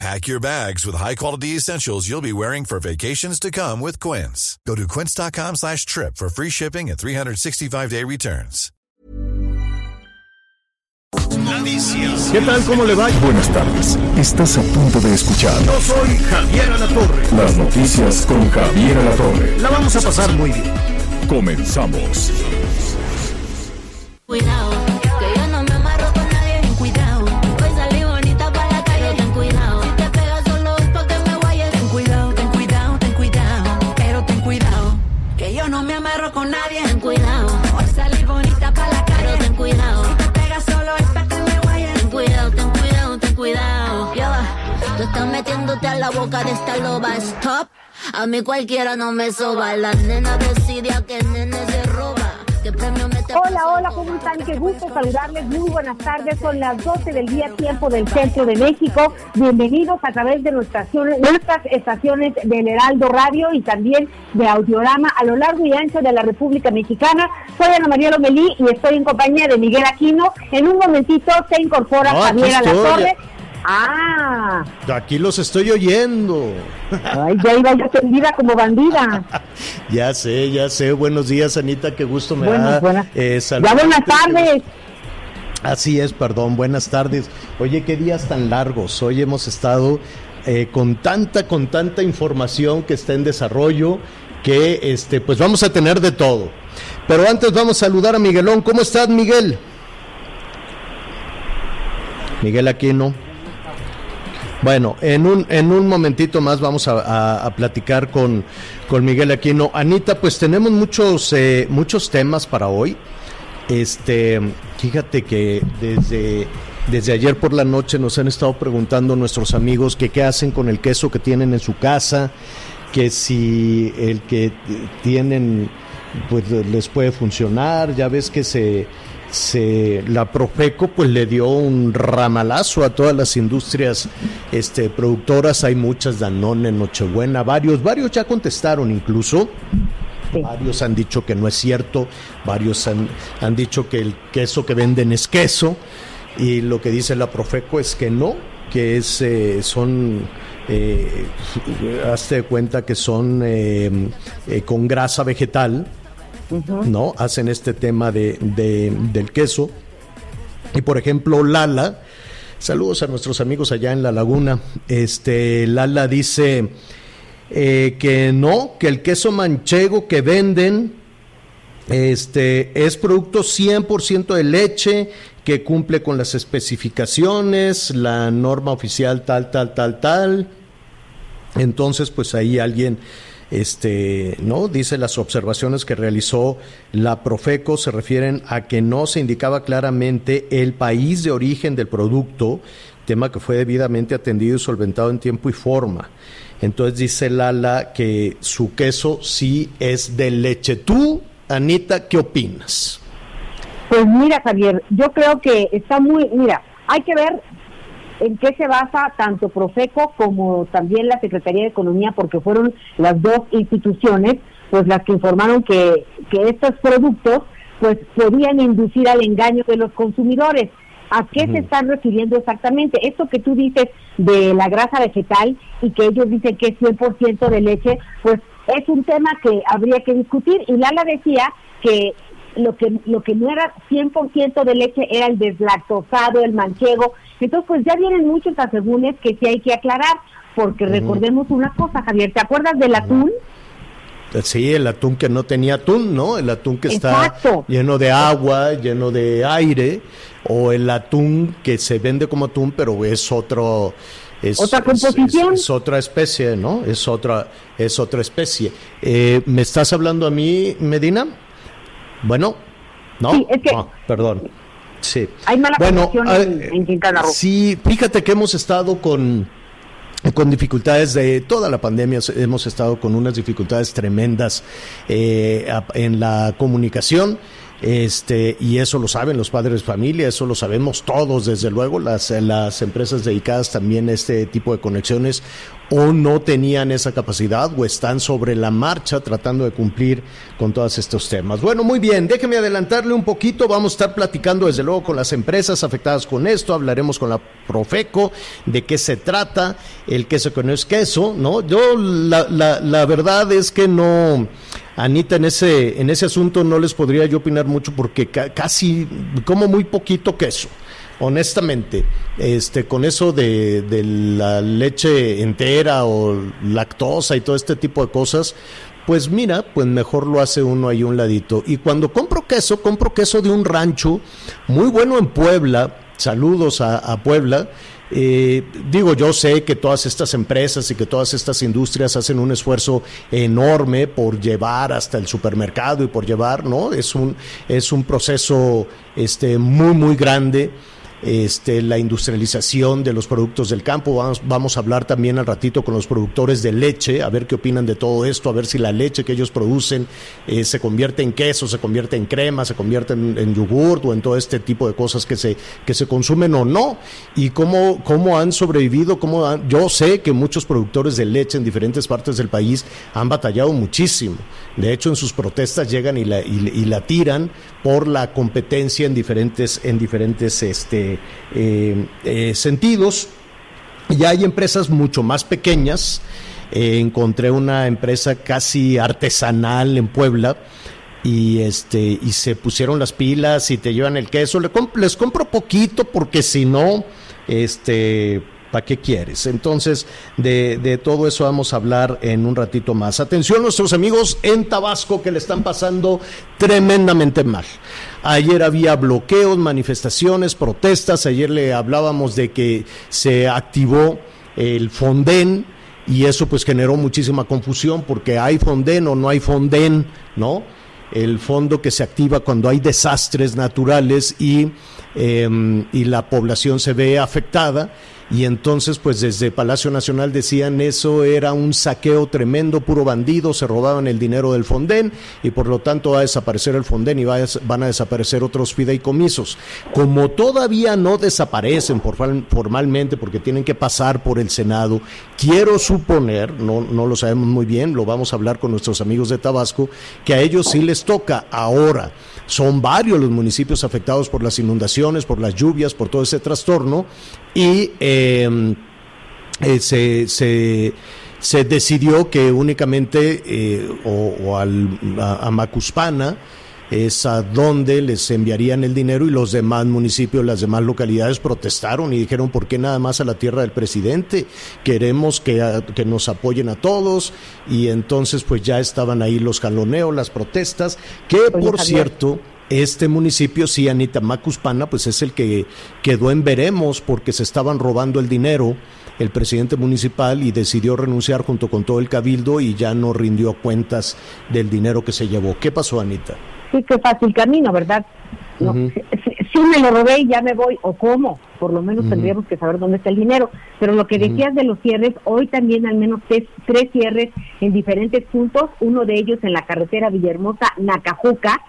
Pack your bags with high-quality essentials you'll be wearing for vacations to come with Quince. Go to quince.com slash trip for free shipping and 365-day returns. ¿Qué tal? ¿Cómo le va? Buenas tardes. Estás a punto de escuchar. Yo soy Javier Alatorre. Las noticias con Javier Alatorre. La vamos a pasar muy bien. Comenzamos. Cuidado, a la boca de esta loba. Stop, a mí cualquiera no me soba. La nena decide a qué nene se roba. ¿Qué premio me te Hola, hola, ¿cómo están? Qué gusto saludarles. Muy buenas tardes. Son las 12 del día tiempo del centro de México. Bienvenidos a través de nuestras, nuestras estaciones del Heraldo Radio y también de Audiorama a lo largo y ancho de la República Mexicana. Soy Ana María Lomelí y estoy en compañía de Miguel Aquino. En un momentito se incorpora No, Javier. Alatorre. Ah, Aquí los estoy oyendo. ay, ya iba yo tendida como bandida. Ya sé, ya sé. Buenos días, Anita. Qué gusto me Buenas, da. buenas. eh, Ya buenas tardes. Así es, perdón. Buenas tardes. Oye, qué días tan largos. Hoy hemos estado eh, con tanta, con tanta información que está en desarrollo que, este, pues vamos a tener de todo. Pero antes vamos a saludar a Miguelón. ¿Cómo estás, Miguel? Miguel Aquino. Bueno, en un, en un momentito más vamos a, a- platicar con, con Miguel Aquino. Anita, pues tenemos muchos, eh, muchos temas para hoy. Este, fíjate que desde, desde ayer por la noche nos han estado preguntando nuestros amigos qué hacen con el queso que tienen en su casa, que si el que tienen pues les puede funcionar, ya ves que se, se la Profeco pues le dio un ramalazo a todas las industrias este productoras, hay muchas Danone, Nochebuena, varios, varios ya contestaron incluso. Varios han dicho que no es cierto, varios han, han dicho que el queso que venden es queso y lo que dice la Profeco es que no, que es, eh, son, eh, hazte de cuenta que son eh, eh, con grasa vegetal, ¿no? Hacen este tema de, de- del queso. Y por ejemplo, Lala, saludos a nuestros amigos allá en la laguna, este, Lala dice eh, que no, que el queso manchego que venden este, es producto 100% de leche que cumple con las especificaciones, la norma oficial tal, tal, tal, tal. Entonces, pues ahí alguien, este, ¿no? Dice las observaciones que realizó la Profeco se refieren a que no se indicaba claramente el país de origen del producto, tema que fue debidamente atendido y solventado en tiempo y forma. Entonces dice Lala que su queso sí es de leche. Tú, Anita, ¿qué opinas? Pues mira, Javier, yo creo que está muy, mira, hay que ver en qué se basa tanto Profeco como también la Secretaría de Economía, porque fueron las dos instituciones, pues las que informaron que, que estos productos, pues podían inducir al engaño de los consumidores. ¿A qué se están refiriendo exactamente? Esto que tú dices de la grasa vegetal y que ellos dicen que es 100% de leche, pues es un tema que habría que discutir. Y Lala decía que lo que lo que no era 100% de leche era el deslactosado, el manchego. Entonces, pues ya vienen muchos asegúnes que sí hay que aclarar, porque recordemos una cosa, Javier, ¿te acuerdas del atún? Sí, el atún que no tenía atún, ¿no? El atún que está Exacto. lleno de agua, lleno de aire, o el atún que se vende como atún, pero es otro... Es, Otra es- composición. Es, es otra especie, ¿no? Es otra, es otra especie. Eh, ¿Me estás hablando a mí, Medina? Bueno, ¿no? Sí, es que- No, perdón. Sí. Hay mala bueno, conexión en- en Quintana Roo. Sí, fíjate que hemos estado con con dificultades de toda la pandemia, hemos estado con unas dificultades tremendas eh, en la comunicación. Este, y eso lo saben los padres de familia, eso lo sabemos todos, desde luego, las, las empresas dedicadas también a este tipo de conexiones o no tenían esa capacidad o están sobre la marcha tratando de cumplir con todos estos temas. Bueno, muy bien, déjeme adelantarle un poquito, vamos a estar platicando desde luego con las empresas afectadas con esto, hablaremos con la Profeco de qué se trata, el queso que no es queso, ¿no? Yo la, la, la verdad es que no, Anita, en ese, en ese asunto no les podría yo opinar mucho porque ca casi como muy poquito queso honestamente, este, con eso de, de, la leche entera o lactosa y todo este tipo de cosas, pues mira, pues mejor lo hace uno ahí un ladito. Y cuando compro queso, compro queso de un rancho muy bueno en Puebla. Saludos a, a Puebla. Eh, digo, yo sé que todas estas empresas y que todas estas industrias hacen un esfuerzo enorme por llevar hasta el supermercado y por llevar, ¿no? Es un, es un proceso este, muy, muy grande este, la industrialización de los productos del campo. Vamos, vamos, a hablar también al ratito con los productores de leche, a ver qué opinan de todo esto, a ver si la leche que ellos producen eh, se convierte en queso, se convierte en crema, se convierte en, en yogurt o en todo este tipo de cosas que se, que se consumen o no, y cómo, cómo han sobrevivido. Cómo han, yo sé que muchos productores de leche en diferentes partes del país han batallado muchísimo. De hecho, en sus protestas llegan y la, y, la tiran por la competencia en diferentes, en diferentes este, eh, eh, sentidos. Ya hay empresas mucho más pequeñas. Eh, encontré una empresa casi artesanal en Puebla y este y se pusieron las pilas y te llevan el queso. Les, comp les compro poquito porque si no, este ¿Para qué quieres? Entonces, de, todo eso vamos a hablar en un ratito más. Atención nuestros amigos en Tabasco que le están pasando tremendamente mal. Ayer había bloqueos, manifestaciones, protestas. Ayer le hablábamos de que se activó el Fonden y eso pues generó muchísima confusión porque hay Fonden o no hay Fonden, ¿no? El fondo que se activa cuando hay desastres naturales y, eh, y la población se ve afectada y entonces pues desde Palacio Nacional decían eso era un saqueo tremendo, puro bandido, se robaban el dinero del Fonden y por lo tanto va a desaparecer el Fonden y va a, van a desaparecer otros fideicomisos. Como todavía no desaparecen formalmente porque tienen que pasar por el Senado, quiero suponer, no, no lo sabemos muy bien, lo vamos a hablar con nuestros amigos de Tabasco, que a ellos sí les toca ahora. Son varios los municipios afectados por las inundaciones, por las lluvias, por todo ese trastorno. Y eh, eh, se, se, se, decidió que únicamente eh, o, al, a Macuspana es a donde les enviarían el dinero y los demás municipios, las demás localidades protestaron y dijeron, ¿por qué nada más a la tierra del presidente? Queremos que, a, que nos apoyen a todos y entonces pues ya estaban ahí los jaloneos, las protestas, que por cierto este municipio, sí, Anita Macuspana, pues es el que quedó en veremos porque se estaban robando el dinero el presidente municipal y decidió renunciar junto con todo el cabildo y ya no rindió cuentas del dinero que se llevó. ¿Qué pasó, Anita? Sí, qué fácil camino, ¿verdad? No, uh -huh. si, si, me lo robé y ya me voy, o cómo, por lo menos uh -huh. tendríamos que saber dónde está el dinero. Pero lo que decías uh -huh. de los cierres, hoy también al menos tres, tres cierres en diferentes puntos, uno de ellos en la carretera Villahermosa-Nacajuca,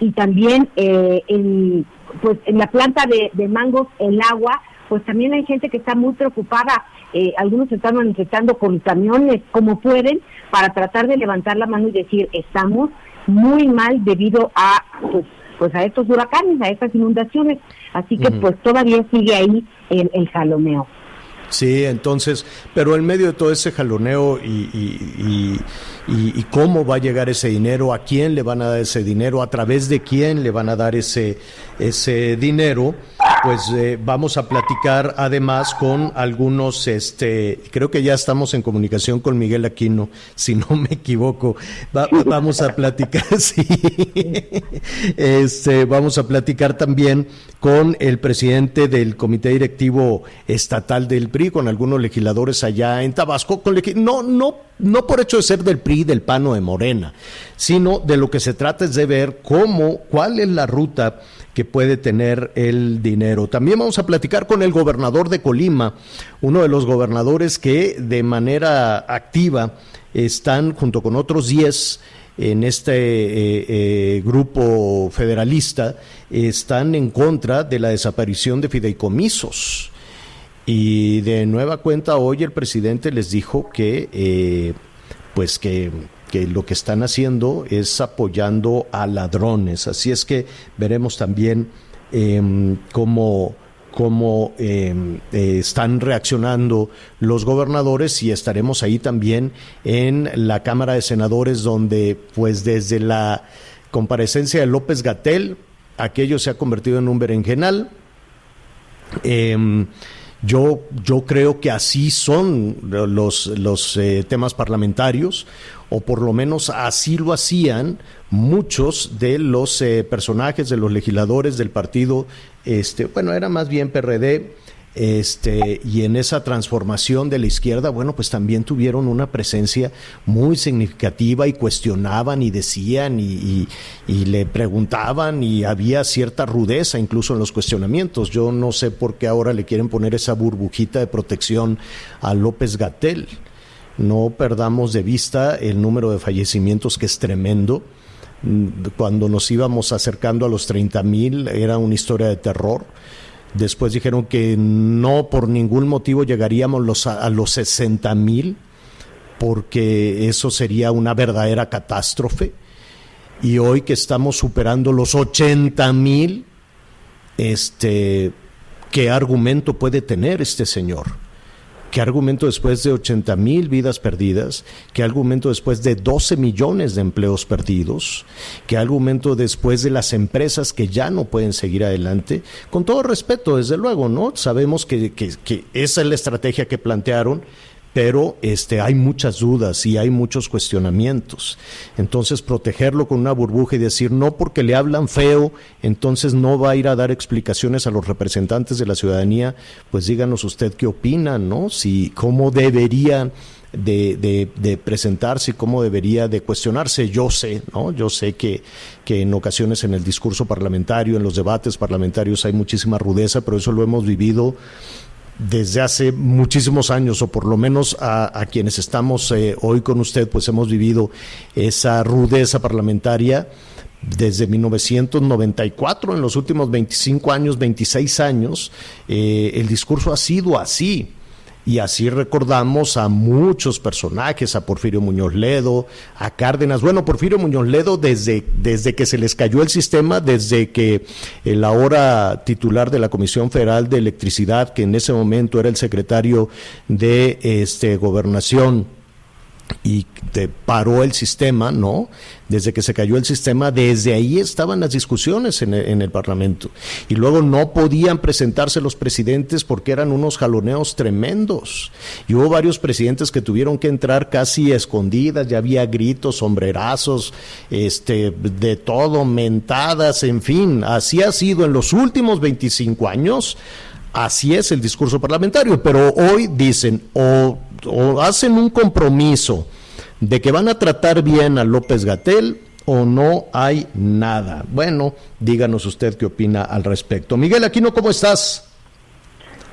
y también eh, en, pues, en la planta de, de mangos, el agua, pues también hay gente que está muy preocupada. Eh, algunos están manifestando con camiones como pueden para tratar de levantar la mano y decir estamos muy mal debido a pues, pues a estos huracanes, a estas inundaciones. Así que uh -huh. pues todavía sigue ahí el, el jaloneo. Sí, entonces, pero en medio de todo ese jaloneo y, y, y, y, cómo va a llegar ese dinero, a quién le van a dar ese dinero, a través de quién le van a dar ese, ese dinero, pues eh, vamos a platicar además con algunos, este, creo que ya estamos en comunicación con Miguel Aquino, si no me equivoco, va, vamos a platicar, sí, este, vamos a platicar también con el presidente del comité directivo estatal del PRI, con algunos legisladores allá en Tabasco, con no, no, no por hecho de ser del PRI, del PAN o de Morena, sino de lo que se trata es de ver cómo, cuál es la ruta que puede tener el dinero. También vamos a platicar con el gobernador de Colima, uno de los gobernadores que de manera activa están junto con otros 10 en este eh, eh, grupo federalista están en contra de la desaparición de fideicomisos. Y de nueva cuenta hoy el presidente les dijo que, eh, pues que, que lo que están haciendo es apoyando a ladrones. Así es que veremos también em, cómo cómo em, eh, están reaccionando los gobernadores y estaremos ahí también en la Cámara de Senadores donde pues desde la comparecencia de López Gatel aquello se ha convertido en un berenjenal. Em, yo, yo creo que así son los, los eh, temas parlamentarios, o por lo menos así lo hacían muchos de los eh, personajes, de los legisladores del partido, este, bueno, era más bien PRD, este, y en esa transformación de la izquierda, bueno, pues también tuvieron una presencia muy significativa y cuestionaban y decían y, y, le preguntaban y había cierta rudeza incluso en los cuestionamientos. Yo no sé por qué ahora le quieren poner esa burbujita de protección a López Gatel. No perdamos de vista el número de fallecimientos que es tremendo cuando nos íbamos acercando a los 30 mil era una historia de terror. Después dijeron que no por ningún motivo llegaríamos a, los 60 mil, porque eso sería una verdadera catástrofe. Y hoy que estamos superando los 80 mil, este, ¿qué argumento puede tener este señor? ¿Qué argumento después de 80 mil vidas perdidas? ¿Qué argumento después de 12 millones de empleos perdidos? ¿Qué argumento después de las empresas que ya no pueden seguir adelante? Con todo respeto, desde luego, ¿no? Sabemos que, que, que esa es la estrategia que plantearon, pero este, hay muchas dudas y hay muchos cuestionamientos. Entonces, protegerlo con una burbuja y decir no porque le hablan feo, entonces no va a ir a dar explicaciones a los representantes de la ciudadanía, pues díganos usted qué opinan, ¿no? Si, cómo deberían de, de, de, presentarse y cómo debería de cuestionarse. Yo sé, ¿no? Yo sé que, que en ocasiones en el discurso parlamentario, en los debates parlamentarios hay muchísima rudeza, pero eso lo hemos vivido desde hace muchísimos años, o por lo menos a, quienes estamos eh, hoy con usted, pues hemos vivido esa rudeza parlamentaria desde 1994, en los últimos 25 años, 26 años, eh, el discurso ha sido así. Y así recordamos a muchos personajes, a Porfirio Muñoz Ledo, a Cárdenas. Bueno, Porfirio Muñoz Ledo desde, desde que se les cayó el sistema, desde que el ahora titular de la Comisión Federal de Electricidad, que en ese momento era el secretario de este, Gobernación, y te paró el sistema, ¿no? Desde que se cayó el sistema, desde ahí estaban las discusiones en el, en el, Parlamento. Y luego no podían presentarse los presidentes porque eran unos jaloneos tremendos. Y hubo varios presidentes que tuvieron que entrar casi escondidas, ya había gritos, sombrerazos, este, de todo, mentadas, en fin. Así ha sido en los últimos 25 años. Así es el discurso parlamentario, pero hoy dicen o, o hacen un compromiso de que van a tratar bien a López Gatel o no hay nada. Bueno, díganos usted qué opina al respecto. Miguel Aquino, ¿cómo estás?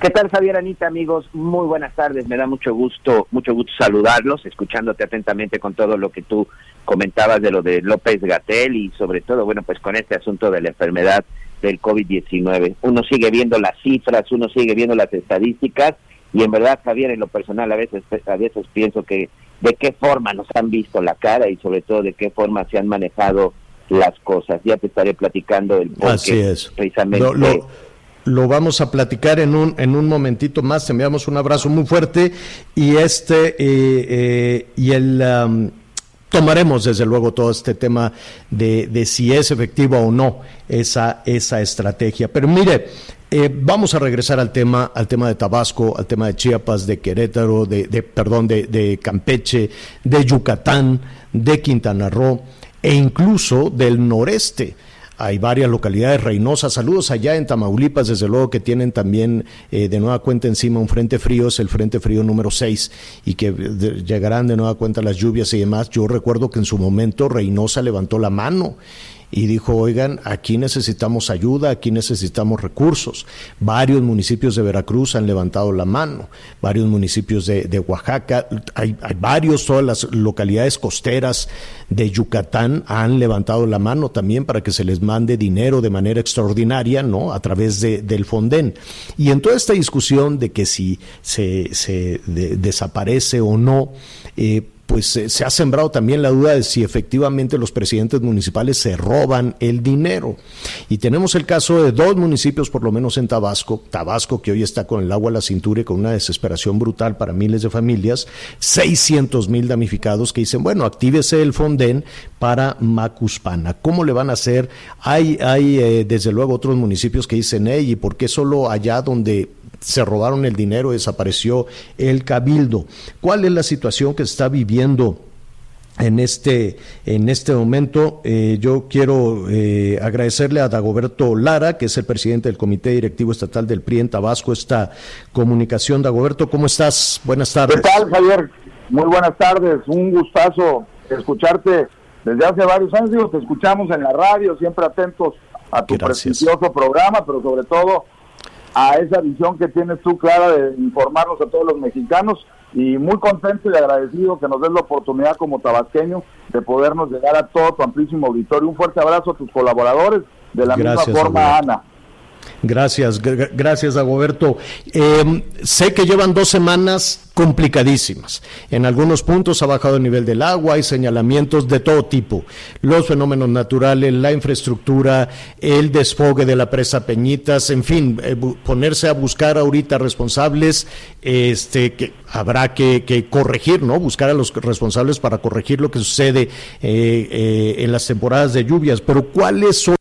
¿Qué tal, Javier Anita, amigos? Muy buenas tardes. Me da mucho gusto, mucho gusto saludarlos, escuchándote atentamente con todo lo que tú comentabas de lo de López Gatel y sobre todo, bueno, pues con este asunto de la enfermedad del COVID-19. Uno sigue viendo las cifras, uno sigue viendo las estadísticas y en verdad, Javier, en lo personal a veces a veces pienso que de qué forma nos han visto la cara y sobre todo de qué forma se han manejado las cosas. Ya te estaré platicando el por Así es. precisamente lo, lo, lo, vamos a platicar en un en un momentito más. Te enviamos un abrazo muy fuerte y este eh, eh, y el um, tomaremos desde luego todo este tema de, de, si es efectiva o no esa, esa estrategia. Pero mire, eh, vamos a regresar al tema, al tema de Tabasco, al tema de Chiapas, de Querétaro, de, de perdón, de, Campeche, de Yucatán, de Quintana Roo e incluso del noreste hay varias localidades reinosas. Saludos allá en Tamaulipas, desde luego que tienen también eh, de nueva cuenta encima un frente frío, es el frente frío número 6 y que llegarán de nueva cuenta las lluvias y demás. Yo recuerdo que en su momento Reynosa levantó la mano y dijo, oigan, aquí necesitamos ayuda, aquí necesitamos recursos. Varios municipios de Veracruz han levantado la mano, varios municipios de, Oaxaca, hay, hay varios, todas las localidades costeras de Yucatán han levantado la mano también para que se les mande dinero de manera extraordinaria, ¿no? A través de, del Fonden. Y en toda esta discusión de que si se, se de- desaparece o no, eh, pues eh, se ha sembrado también la duda de si efectivamente los presidentes municipales se roban el dinero. Y tenemos el caso de dos municipios, por lo menos en Tabasco, Tabasco que hoy está con el agua a la cintura y con una desesperación brutal para miles de familias, 600 mil damnificados que dicen, bueno, actívese el Fonden para Macuspana. ¿Cómo le van a hacer? Hay, hay eh, desde luego otros municipios que dicen, ¿y por qué solo allá donde se robaron el dinero, desapareció el cabildo. ¿Cuál es la situación que se está viviendo? En este, en este momento, eh, yo quiero eh, agradecerle a Dagoberto Lara, que es el presidente del Comité Directivo Estatal del PRI en Tabasco, esta comunicación. Dagoberto, ¿cómo estás? Buenas tardes. ¿Qué tal, Javier? Muy buenas tardes, un gustazo escucharte desde hace varios años. Digo, te escuchamos en la radio, siempre atentos a tu Gracias. prestigioso programa, pero sobre todo a esa visión que tienes tú clara de informarnos a todos los mexicanos y muy contento y agradecido que nos des la oportunidad como tabasqueño de podernos llegar a todo tu amplísimo auditorio. Un fuerte abrazo a tus colaboradores, de la Gracias, misma forma, Alberto. Ana. Gracias, gr- gracias, Dagoberto. Eh, sé que llevan dos semanas complicadísimas. En algunos puntos ha bajado el nivel del agua, hay señalamientos de todo tipo. Los fenómenos naturales, la infraestructura, el desfogue de la presa Peñitas, en fin, eh, ponerse a buscar ahorita responsables, este, que habrá que, que corregir, ¿no? Buscar a los responsables para corregir lo que sucede eh, eh, en las temporadas de lluvias. Pero ¿cuáles son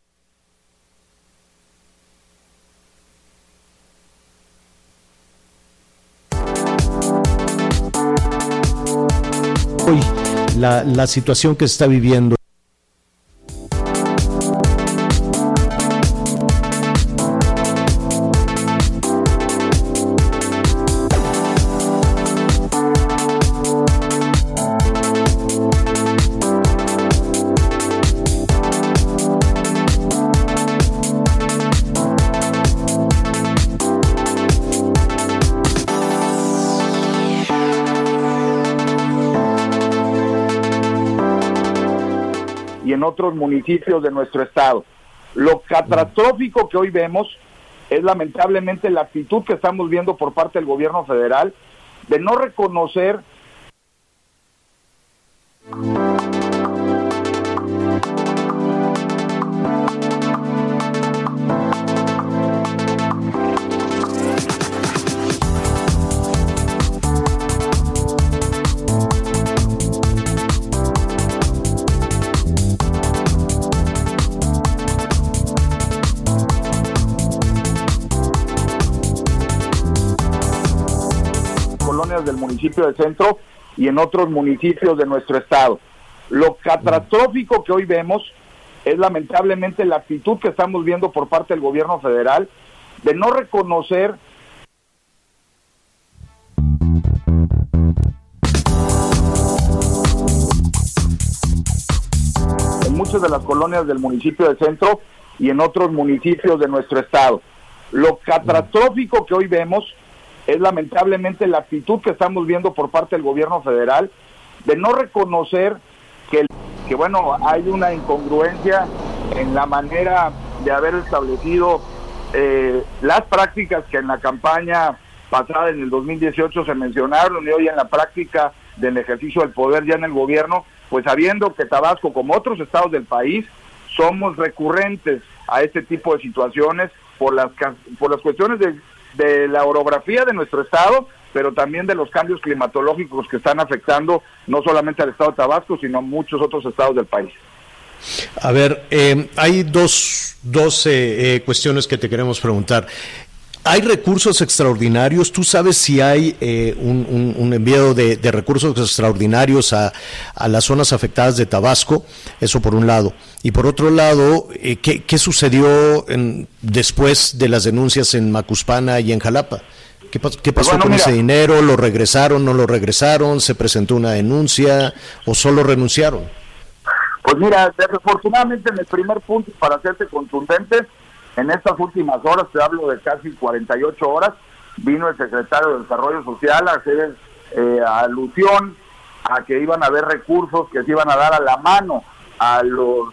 la, situación que está viviendo. Otros municipios de nuestro estado. Lo catastrófico que hoy vemos es lamentablemente la actitud que estamos viendo por parte del gobierno federal de no reconocer municipio del centro y en otros municipios de nuestro estado. Lo catastrófico que hoy vemos es lamentablemente la actitud que estamos viendo por parte del gobierno federal de no reconocer en muchas de las colonias del municipio del centro y en otros municipios de nuestro estado. Lo catastrófico que hoy vemos es lamentablemente la actitud que estamos viendo por parte del gobierno federal de no reconocer que, que bueno, hay una incongruencia en la manera de haber establecido eh, las prácticas que en la campaña pasada en el 2018 se mencionaron y hoy en la práctica del ejercicio del poder ya en el gobierno, pues sabiendo que Tabasco, como otros estados del país, somos recurrentes a este tipo de situaciones por las, por las cuestiones de, de la orografía de nuestro estado, pero también de los cambios climatológicos que están afectando no solamente al estado de Tabasco, sino a muchos otros estados del país. A ver, eh, hay dos, dos eh, eh, cuestiones que te queremos preguntar. ¿Hay recursos extraordinarios? ¿Tú sabes si hay eh, un, un- un envío de, de recursos extraordinarios a, a las zonas afectadas de Tabasco? Eso por un lado. Y por otro lado, eh, ¿qué, qué sucedió en- después de las denuncias en Macuspana y en Jalapa? ¿Qué, pas- qué pasó Bueno, con mira. ese dinero? ¿Lo regresaron? ¿No lo regresaron? ¿Se presentó una denuncia o solo renunciaron? Pues mira, desafortunadamente en el primer punto, para hacerte contundente, en estas últimas horas, te hablo de casi 48 horas, vino el secretario de Desarrollo Social a hacer eh, alusión a que iban a haber recursos que se iban a dar a la mano a los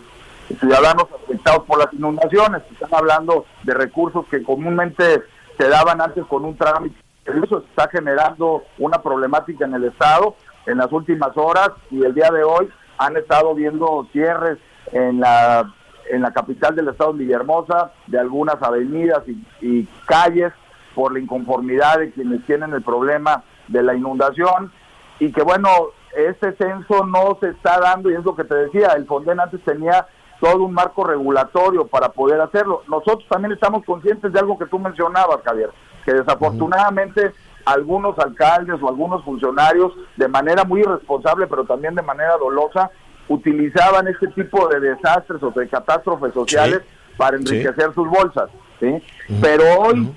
ciudadanos afectados por las inundaciones. Están hablando de recursos que comúnmente se daban antes con un trámite. Eso está generando una problemática en el Estado en las últimas horas y el día de hoy han estado viendo cierres en la en la capital del estado Villahermosa de algunas avenidas y, y calles por la inconformidad de quienes tienen el problema de la inundación y que bueno, este censo no se está dando y es lo que te decía, el Fonden antes tenía todo un marco regulatorio para poder hacerlo. Nosotros también estamos conscientes de algo que tú mencionabas, Javier, que desafortunadamente algunos alcaldes o algunos funcionarios, de manera muy irresponsable, pero también de manera dolosa, utilizaban este tipo de desastres o de catástrofes sociales para enriquecer sus bolsas. ¿sí? Pero hoy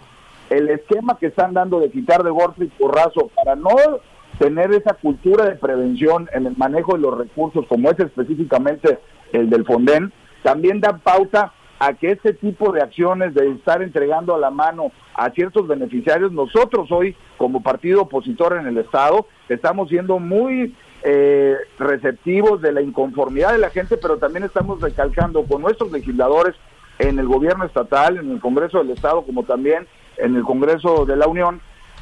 el esquema que están dando de quitar de golpe y porrazo para no tener esa cultura de prevención en el manejo de los recursos, como es específicamente el del Fonden, también da pauta a que este tipo de acciones de estar entregando a la mano a ciertos beneficiarios, nosotros hoy como partido opositor en el Estado estamos siendo muy eh, receptivos de la inconformidad de la gente, pero también estamos recalcando con nuestros legisladores en el gobierno estatal, en el Congreso del Estado, como también en el Congreso de la Unión,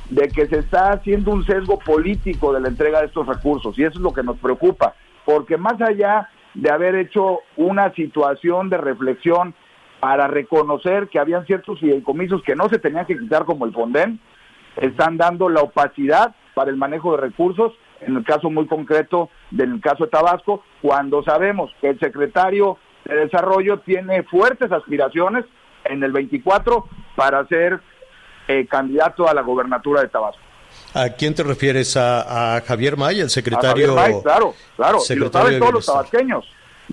de que se está haciendo un sesgo político de la entrega de estos recursos. Y eso es lo que nos preocupa, porque más allá de haber hecho una situación de reflexión para reconocer que habían ciertos fideicomisos que no se tenían que quitar como el Fonden, están dando la opacidad para el manejo de recursos, en el caso muy concreto del caso de Tabasco, cuando sabemos que el secretario de Desarrollo tiene fuertes aspiraciones en el 24 para ser eh, candidato a la gobernatura de Tabasco. ¿A quién te refieres? ¿A, a Javier May, el secretario? A Javier May, claro, claro, y lo saben todos los tabasqueños.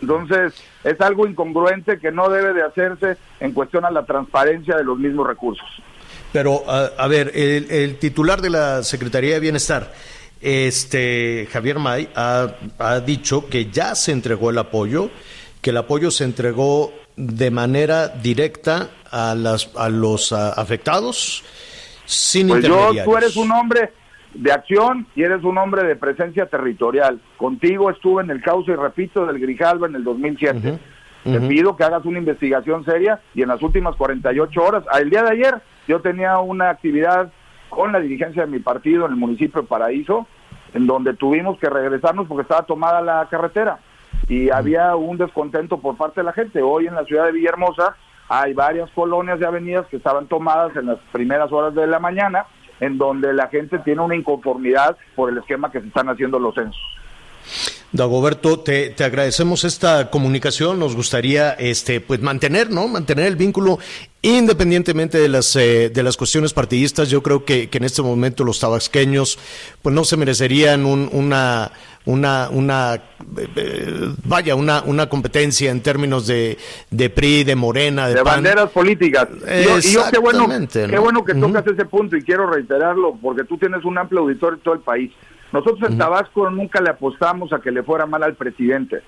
Entonces, es algo incongruente que no debe de hacerse en cuestión a la transparencia de los mismos recursos. Pero, a, a ver, el, el titular de la Secretaría de Bienestar, este Javier May, ha, ha dicho que ya se entregó el apoyo, que el apoyo se entregó de manera directa a, las, a los afectados, sin Pues yo, tú eres un hombre de acción y eres un hombre de presencia territorial. Contigo estuve en el cauce, y repito, del Grijalva en el 2007. Te ujú. pido que hagas una investigación seria y en las últimas 48 horas, el día de ayer, yo tenía una actividad con la dirigencia de mi partido en el municipio de Paraíso, en donde tuvimos que regresarnos porque estaba tomada la carretera y había un descontento por parte de la gente. Hoy en la ciudad de Villahermosa hay varias colonias y avenidas que estaban tomadas en las primeras horas de la mañana, en donde la gente tiene una inconformidad por el esquema que se están haciendo los censos. Dagoberto, te, te agradecemos esta comunicación. Nos gustaría este, pues mantener, ¿no? Mantener el vínculo independientemente de las, eh, de las cuestiones partidistas. Yo creo que, que en este momento los tabasqueños pues no se merecerían un- una, una, una eh, eh, vaya, una, una competencia en términos de, de PRI, de Morena, de, de PAN. banderas políticas. Y yo, y yo qué bueno, Exactamente, qué ¿no? bueno que tocas ese punto y quiero reiterarlo porque tú tienes un amplio auditorio en todo el país. Nosotros en Tabasco nunca le apostamos a que le fuera mal al presidente.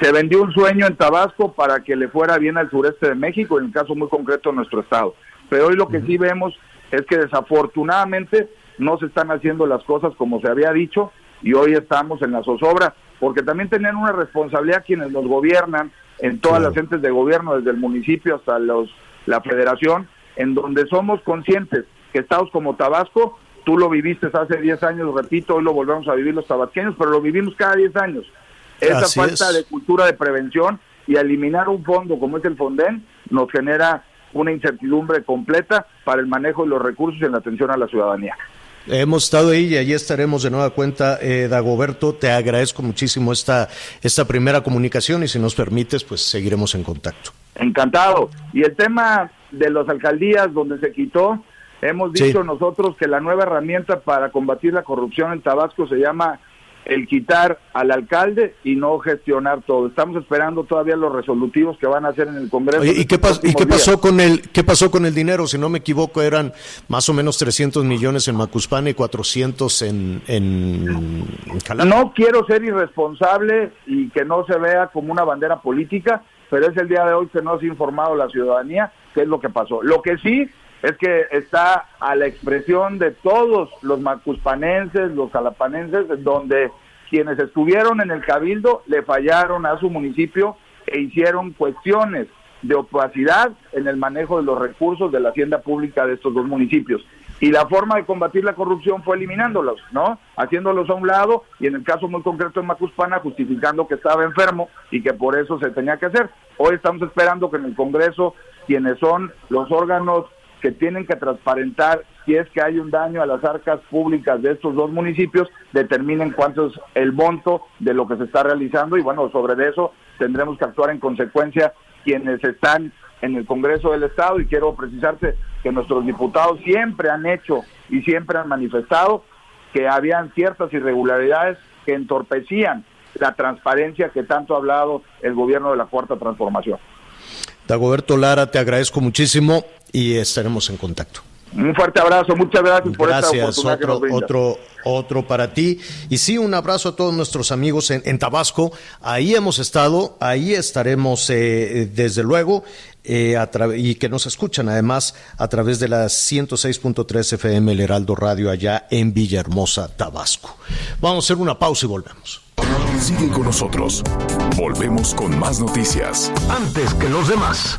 Se vendió un sueño en Tabasco para que le fuera bien al sureste de México, en el caso muy concreto de nuestro estado. Pero hoy lo que sí vemos es que desafortunadamente no se están haciendo las cosas como se había dicho y hoy estamos en la zozobra, porque también tienen una responsabilidad quienes nos gobiernan en todas las entes de gobierno, desde el municipio hasta los la federación, en donde somos conscientes que estados como Tabasco, tú lo viviste hace 10 años, repito, hoy lo volvemos a vivir los tabasqueños, pero lo vivimos cada 10 años. Esa Así falta es. de cultura de prevención y eliminar un fondo como es el Fonden nos genera una incertidumbre completa para el manejo de los recursos y en la atención a la ciudadanía. Hemos estado ahí y allí estaremos de nueva cuenta, eh, Dagoberto. Te agradezco muchísimo esta, esta primera comunicación y si nos permites, pues seguiremos en contacto. Encantado. Y el tema de las alcaldías donde se quitó, hemos Sí. dicho nosotros que la nueva herramienta para combatir la corrupción en Tabasco se llama el quitar al alcalde y no gestionar todo. Estamos esperando todavía los resolutivos que van a hacer en el Congreso. Oye, ¿y qué, pas- ¿y próximos qué días. pasó con el qué pasó con el dinero? Si no me equivoco, eran más o menos 300 millones en Macuspana y 400 en, en. No quiero ser irresponsable y que no se vea como una bandera política, pero es el día de hoy que no se ha informado la ciudadanía qué es lo que pasó. Lo que sí es que está a la expresión de todos los macuspanenses, los jalapanenses, en donde quienes estuvieron en el cabildo le fallaron a su municipio e hicieron cuestiones de opacidad en el manejo de los recursos de la hacienda pública de estos dos municipios. Y la forma de combatir la corrupción fue eliminándolos, ¿no? Haciéndolos a un lado y en el caso muy concreto de Macuspana justificando que estaba enfermo y que por eso se tenía que hacer. Hoy estamos esperando que en el Congreso quienes son los órganos que tienen que transparentar si es que hay un daño a las arcas públicas de estos dos municipios, determinen cuánto es el monto de lo que se está realizando y bueno, sobre eso tendremos que actuar en consecuencia quienes están en el Congreso del Estado y quiero precisarte que nuestros diputados siempre han hecho y siempre han manifestado que habían ciertas irregularidades que entorpecían la transparencia que tanto ha hablado el gobierno de la Cuarta Transformación. Dagoberto Lara, te agradezco muchísimo y estaremos en contacto. Un fuerte abrazo, muchas gracias por esta Gracias, oportunidad que otro, nos otro, otro para ti. Y sí, un abrazo a todos nuestros amigos en, en Tabasco. Ahí hemos estado, ahí estaremos eh, desde luego, eh, a y que nos escuchan además a través de la 106.3 FM El Heraldo Radio allá en Villahermosa, Tabasco. Vamos a hacer una pausa y volvemos. Sigue con nosotros. Volvemos con más noticias. Antes que los demás.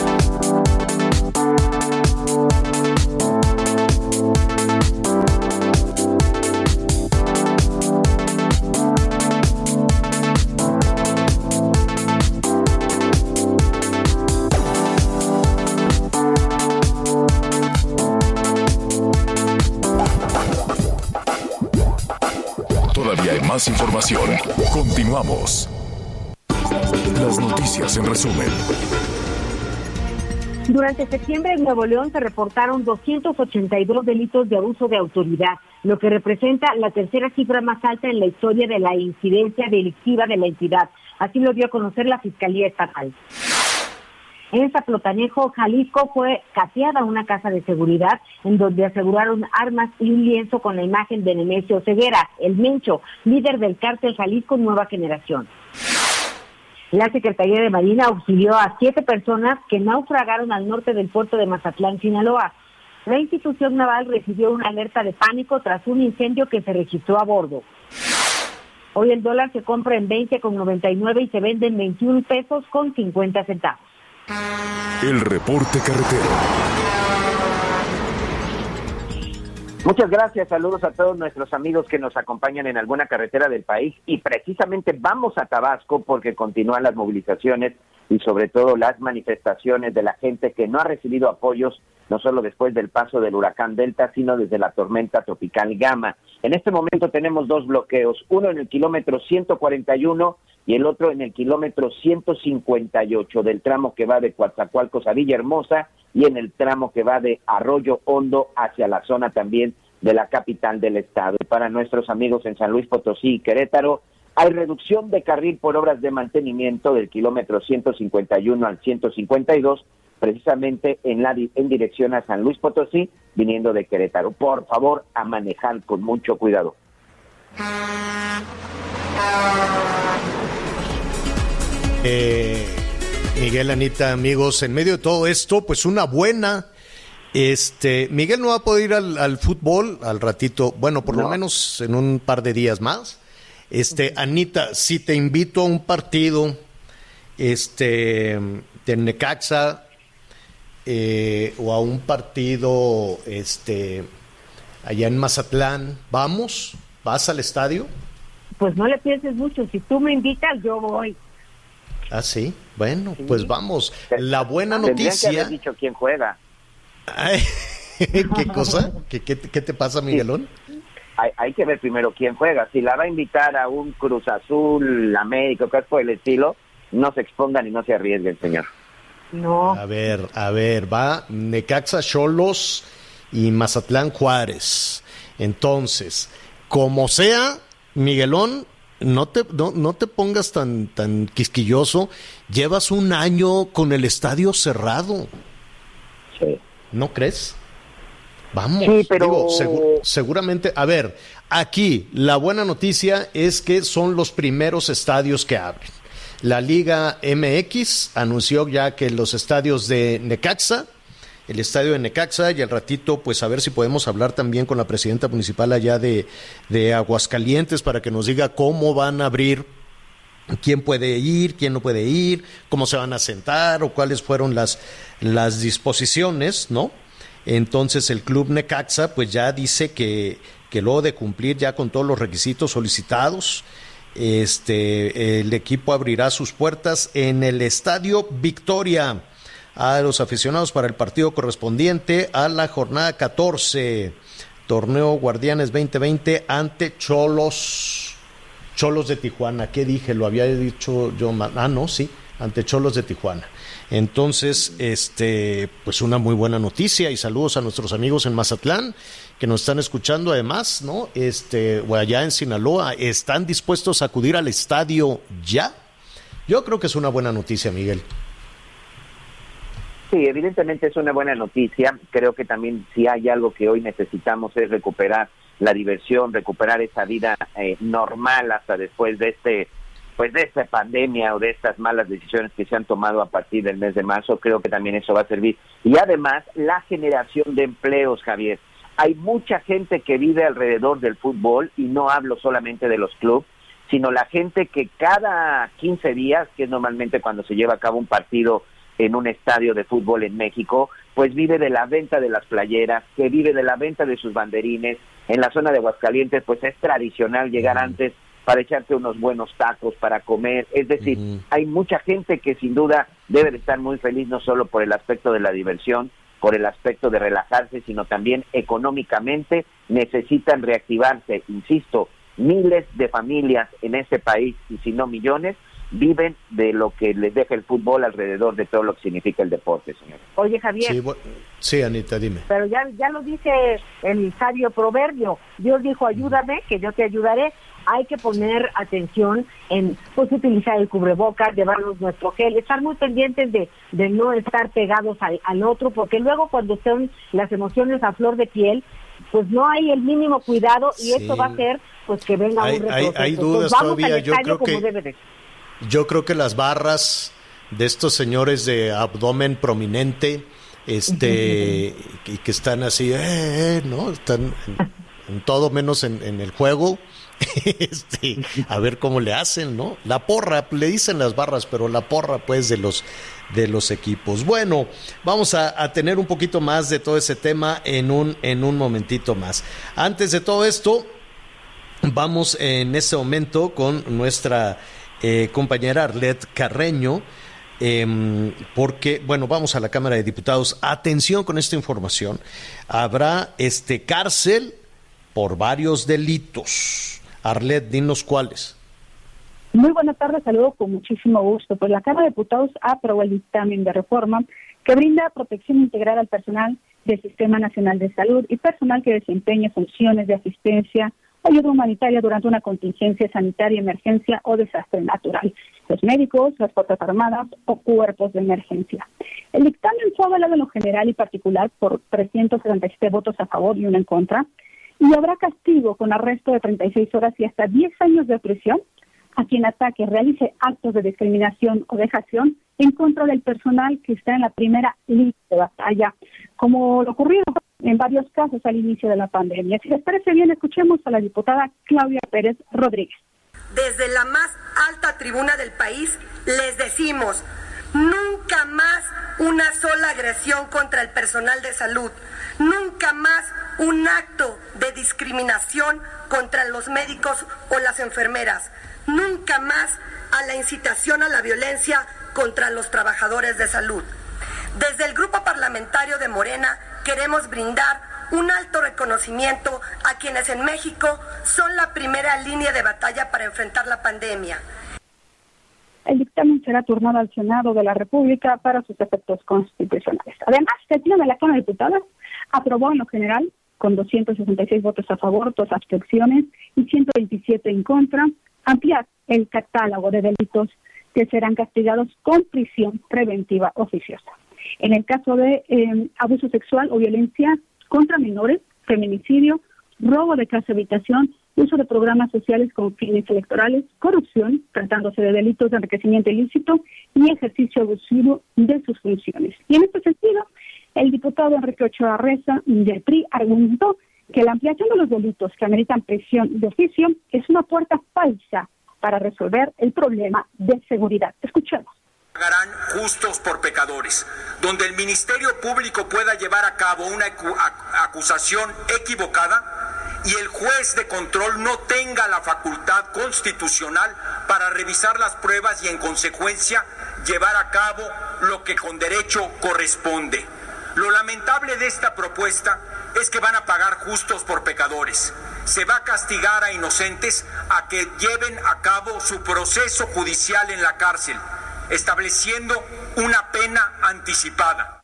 Más información. Continuamos. Las noticias en resumen. Durante septiembre en Nuevo León se reportaron 282 delitos de abuso de autoridad, lo que representa la tercera cifra más alta en la historia de la incidencia delictiva de la entidad. Así lo dio a conocer la Fiscalía Estatal. En Zaplotanejo, Jalisco, fue cateada una casa de seguridad en donde aseguraron armas y un lienzo con la imagen de Nemesio Ceguera, el Mencho, líder del cártel Jalisco Nueva Generación. La Secretaría de Marina auxilió a siete personas que naufragaron al norte del puerto de Mazatlán, Sinaloa. La institución naval recibió una alerta de pánico tras un incendio que se registró a bordo. Hoy el dólar se compra en 20,99 y se vende en 21 pesos con 50 centavos. El reporte carretero. Muchas gracias, saludos a todos nuestros amigos que nos acompañan en alguna carretera del país y precisamente vamos a Tabasco porque continúan las movilizaciones y sobre todo las manifestaciones de la gente que no ha recibido apoyos no solo después del paso del huracán Delta, sino desde la tormenta tropical Gama. En este momento tenemos dos bloqueos, uno en el kilómetro 141 y el otro en el kilómetro 158 del tramo que va de Coatzacoalcos a Villahermosa y en el tramo que va de Arroyo Hondo hacia la zona también de la capital del estado. Y para nuestros amigos en San Luis Potosí y Querétaro, hay reducción de carril por obras de mantenimiento del kilómetro 151 al 152, precisamente en, la, en dirección a San Luis Potosí, viniendo de Querétaro. Por favor, a manejar con mucho cuidado. Eh, Miguel, Anita, amigos, en medio de todo esto, pues una buena. Este, Miguel no va a poder ir al, al fútbol al ratito, bueno, por lo No. menos en un par de días más. Este, Anita, si te invito a un partido, este, de Necaxa, eh, o a un partido, este, allá en Mazatlán, ¿vamos? ¿Vas al estadio? Pues no le pienses mucho, si tú me invitas, yo voy. Ah, sí. Bueno, pues vamos. La buena que noticia. haber dicho quién juega. Ay, ¿Qué cosa? ¿Qué, qué, qué te pasa, Miguelón? Hay, hay que ver primero quién juega. Si la va a invitar a un Cruz Azul, América, cosas por el estilo, no se expongan y no se arriesguen, señor. No. A ver, a ver, va Necaxa Cholos y Mazatlán Juárez. Entonces, como sea, Miguelón, no te, no, no te pongas tan, tan quisquilloso. Llevas un año con el estadio cerrado. Sí. ¿No crees? Vamos, Sí, pero- digo, segu- seguramente, a ver, aquí la buena noticia es que son los primeros estadios que abren. La Liga MX anunció ya que los estadios de Necaxa, el estadio de Necaxa, y al ratito, pues a ver si podemos hablar también con la presidenta municipal allá de, de Aguascalientes para que nos diga cómo van a abrir quién puede ir, quién no puede ir, cómo se van a sentar o cuáles fueron las, las disposiciones, ¿no? Entonces el club Necaxa pues ya dice que, que luego de cumplir ya con todos los requisitos solicitados, este el equipo abrirá sus puertas en el Estadio Victoria a los aficionados para el partido correspondiente a la jornada 14, torneo Guardianes 2020 ante Cholos. Cholos de Tijuana, ¿qué dije? Lo había dicho yo, ah, no, sí, ante Cholos de Tijuana. Entonces, este, pues una muy buena noticia y saludos a nuestros amigos en Mazatlán que nos están escuchando además, ¿no? Este, o allá en Sinaloa, ¿están dispuestos a acudir al estadio ya? Yo creo que es una buena noticia, Miguel. Sí, evidentemente es una buena noticia. Creo que también si hay algo que hoy necesitamos es recuperar la diversión, recuperar esa vida eh, normal hasta después de este pues de esta pandemia o de estas malas decisiones que se han tomado a partir del mes de marzo, creo que también eso va a servir. Y además, la generación de empleos, Javier. Hay mucha gente que vive alrededor del fútbol y no hablo solamente de los clubes, sino la gente que cada 15 días, que es normalmente cuando se lleva a cabo un partido en un estadio de fútbol en México, pues vive de la venta de las playeras, que vive de la venta de sus banderines. En la zona de Aguascalientes, pues es tradicional llegar antes para echarte unos buenos tacos, para comer. Es decir, hay mucha gente que sin duda debe de estar muy feliz, no solo por el aspecto de la diversión, por el aspecto de relajarse, sino también económicamente necesitan reactivarse. Insisto, miles de familias en este país, y si no millones, viven de lo que les deja el fútbol alrededor de todo lo que significa el deporte, señor. Oye, Javier, Sí, sí, Anita, dime. pero ya, ya lo dice el sabio proverbio. Dios dijo, ayúdame, que yo te ayudaré. Hay que poner atención en pues utilizar el cubrebocas, llevarnos nuestro gel, estar muy pendientes de, de no estar pegados al, al otro, porque luego cuando son las emociones a flor de piel, pues no hay el mínimo cuidado y Sí. esto va a hacer pues que venga Hay- un retroceso. hay Entonces, dudas vamos todavía, al yo creo que- debe de. Yo creo que las barras de estos señores de abdomen prominente, este, y que están así, eh, eh, ¿no? Están en, en todo menos en, en el juego. Este, a ver cómo le hacen, ¿no? La porra, le dicen las barras, pero la porra, pues, de los de los equipos. Bueno, vamos a, tener un poquito más de todo ese tema en un, en un momentito más. Antes de todo esto, Vamos en este momento con nuestra eh, compañera Arlet Carreño, em, porque, bueno, vamos a la Cámara de Diputados. Atención con esta información. Habrá este cárcel por varios delitos. Arlet, dinos cuáles. Muy buenas tardes, saludo con muchísimo gusto. Pues la Cámara de Diputados aprobó el dictamen de reforma que brinda protección integral al personal del Sistema Nacional de Salud y personal que desempeñe funciones de asistencia ayuda humanitaria durante una contingencia sanitaria, emergencia o desastre natural. Los médicos, las Fuerzas Armadas o cuerpos de emergencia. El dictamen fue avalado en lo general y particular por 377 votos a favor y uno en contra y habrá castigo con arresto de 36 horas y hasta 10 años de prisión a quien ataque, realice actos de discriminación o vejación en contra del personal que está en la primera línea de batalla, como lo ocurrió en varios casos al inicio de la pandemia. Si les parece bien, escuchemos a la diputada Claudia Pérez Rodríguez. Desde la más alta tribuna del país les decimos, nunca más una sola agresión contra el personal de salud, nunca más un acto de discriminación contra los médicos o las enfermeras, nunca más a la incitación a la violencia contra los trabajadores de salud. Desde el grupo parlamentario de Morena queremos brindar un alto reconocimiento a quienes en México son la primera línea de batalla para enfrentar la pandemia. El dictamen será turnado al Senado de la República para sus efectos constitucionales. Además, el Pleno de la Cámara de Diputados aprobó en lo general, con 266 votos a favor, dos abstenciones y 127 en contra, ampliar el catálogo de delitos que serán castigados con prisión preventiva oficiosa. En el caso de eh, abuso sexual o violencia contra menores, feminicidio, robo de casa habitación, uso de programas sociales con fines electorales, corrupción, tratándose de delitos de enriquecimiento ilícito y ejercicio abusivo de sus funciones. Y en este sentido, el diputado Enrique Ochoa Reza del PRI argumentó que la ampliación de los delitos que ameritan prisión de oficio es una puerta falsa para resolver el problema de seguridad. Escuchemos pagarán justos por pecadores, donde el Ministerio Público pueda llevar a cabo una acusación equivocada y el juez de control no tenga la facultad constitucional para revisar las pruebas y en consecuencia llevar a cabo lo que con derecho corresponde. Lo lamentable de esta propuesta es que van a pagar justos por pecadores. Se va a castigar a inocentes a que lleven a cabo su proceso judicial en la cárcel estableciendo una pena anticipada.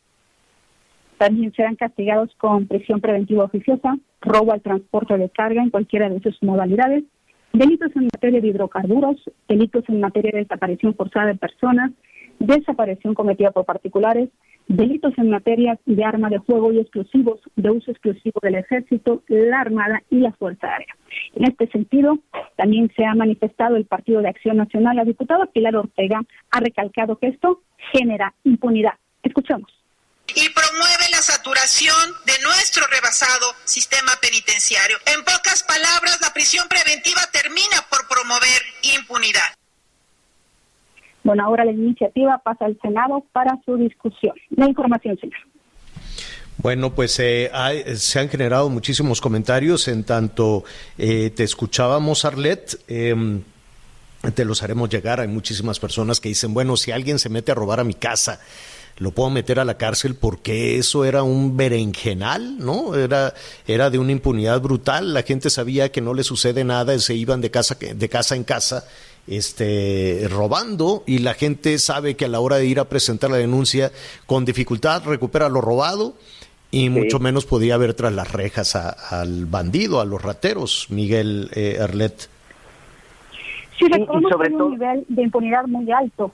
También serán castigados con prisión preventiva oficiosa, robo al transporte de carga en cualquiera de sus modalidades, delitos en materia de hidrocarburos, delitos en materia de desaparición forzada de personas, desaparición cometida por particulares, delitos en materia de arma de fuego y explosivos de uso exclusivo del Ejército, la Armada y la Fuerza Aérea. En este sentido, también se ha manifestado el Partido de Acción Nacional. La diputada Pilar Ortega ha recalcado que esto genera impunidad. Escuchamos y promueve la saturación de nuestro rebasado sistema penitenciario. En pocas palabras, la prisión preventiva termina por promover impunidad. Bueno, ahora la iniciativa pasa al Senado para su discusión. La información, señor. Bueno, pues eh, se han generado muchísimos comentarios en tanto eh, te escuchábamos, Arlet. Em, te los haremos llegar. Hay muchísimas personas que dicen, bueno, si alguien se mete a robar a mi casa, lo puedo meter a la cárcel porque eso era un berenjenal, ¿no? Era, era de una impunidad brutal. La gente sabía que no le sucede nada se iban de casa, de casa en casa este, robando y la gente sabe que a la hora de ir a presentar la denuncia con dificultad recupera lo robado y mucho menos podía haber tras las rejas al bandido, a los rateros, Miguel eh, Arlet. Sí, sobre un nivel de impunidad muy alto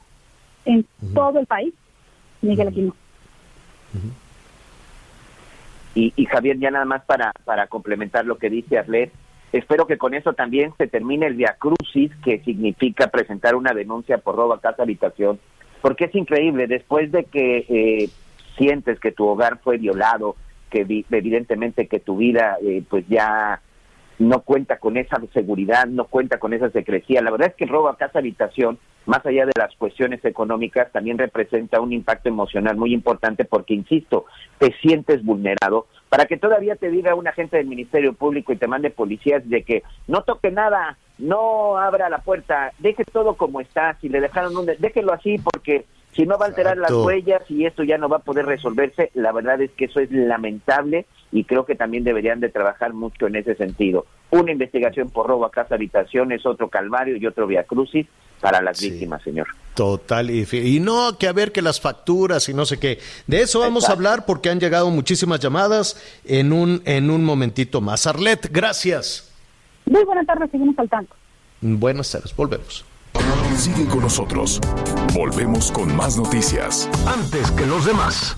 en todo el país, Miguel Aquino. y, y Javier, ya nada más para, para complementar lo que dice Arlet, Espero que con eso también se termine el crucis que significa presentar una denuncia por robo a casa habitación, porque es increíble, después de que eh, sientes que tu hogar fue violado, que evidentemente que tu vida eh, pues ya no cuenta con esa seguridad, no cuenta con esa secrecía. La verdad es que el a casa habitación, más allá de las cuestiones económicas, también representa un impacto emocional muy importante porque, insisto, te sientes vulnerado, para que todavía te diga un agente del Ministerio Público y te mande policías de que no toque nada, no abra la puerta, deje todo como está, si le dejaron un... déjelo así porque si no va a alterar las huellas y esto ya no va a poder resolverse, la verdad es que eso es lamentable y creo que también deberían de trabajar mucho en ese sentido. Una investigación por robo a casa habitación es otro calvario y otro via crucis para las víctimas, señor. Total, y, no, que a ver que las facturas y no sé qué. De eso vamos a hablar porque han llegado muchísimas llamadas en un, en un momentito más. Arlet, gracias. Muy buenas tardes, seguimos al tanto. Buenas tardes, volvemos. Sigue con nosotros. Volvemos con más noticias. Antes que los demás.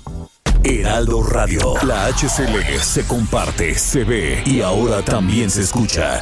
Heraldo Radio, la HCL se comparte, se ve y ahora también se escucha.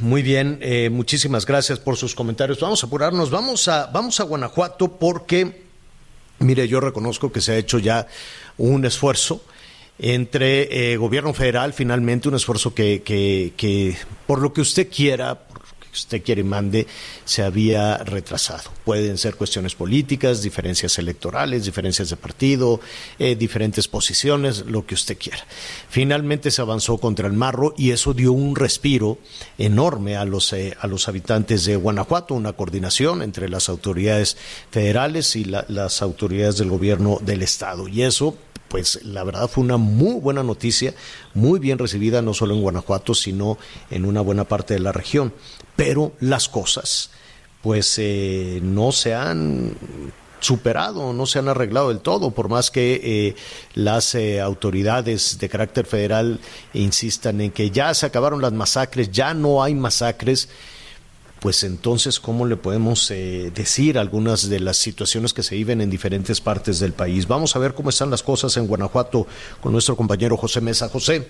muy bien, eh, muchísimas gracias por sus comentarios. Vamos a apurarnos, vamos a, vamos a Guanajuato porque, mire, yo reconozco que se ha hecho ya un esfuerzo entre eh, gobierno federal, finalmente un esfuerzo que, que, que, por lo que usted quiera, usted quiere y mande, se había retrasado. Pueden ser cuestiones políticas, diferencias electorales, diferencias de partido, eh, diferentes posiciones, lo que usted quiera. Finalmente se avanzó contra el marro y eso dio un respiro enorme a los, eh, a los habitantes de Guanajuato, una coordinación entre las autoridades federales y la, las autoridades del gobierno del estado. Y eso pues la verdad fue una muy buena noticia, muy bien recibida no solo en Guanajuato, sino en una buena parte de la región. Pero las cosas, pues eh, no se han superado, no se han arreglado del todo, por más que eh, las eh, autoridades de carácter federal insistan en que ya se acabaron las masacres, ya no hay masacres pues entonces, ¿cómo le podemos eh, decir algunas de las situaciones que se viven en diferentes partes del país? Vamos a ver cómo están las cosas en Guanajuato con nuestro compañero José Mesa. José.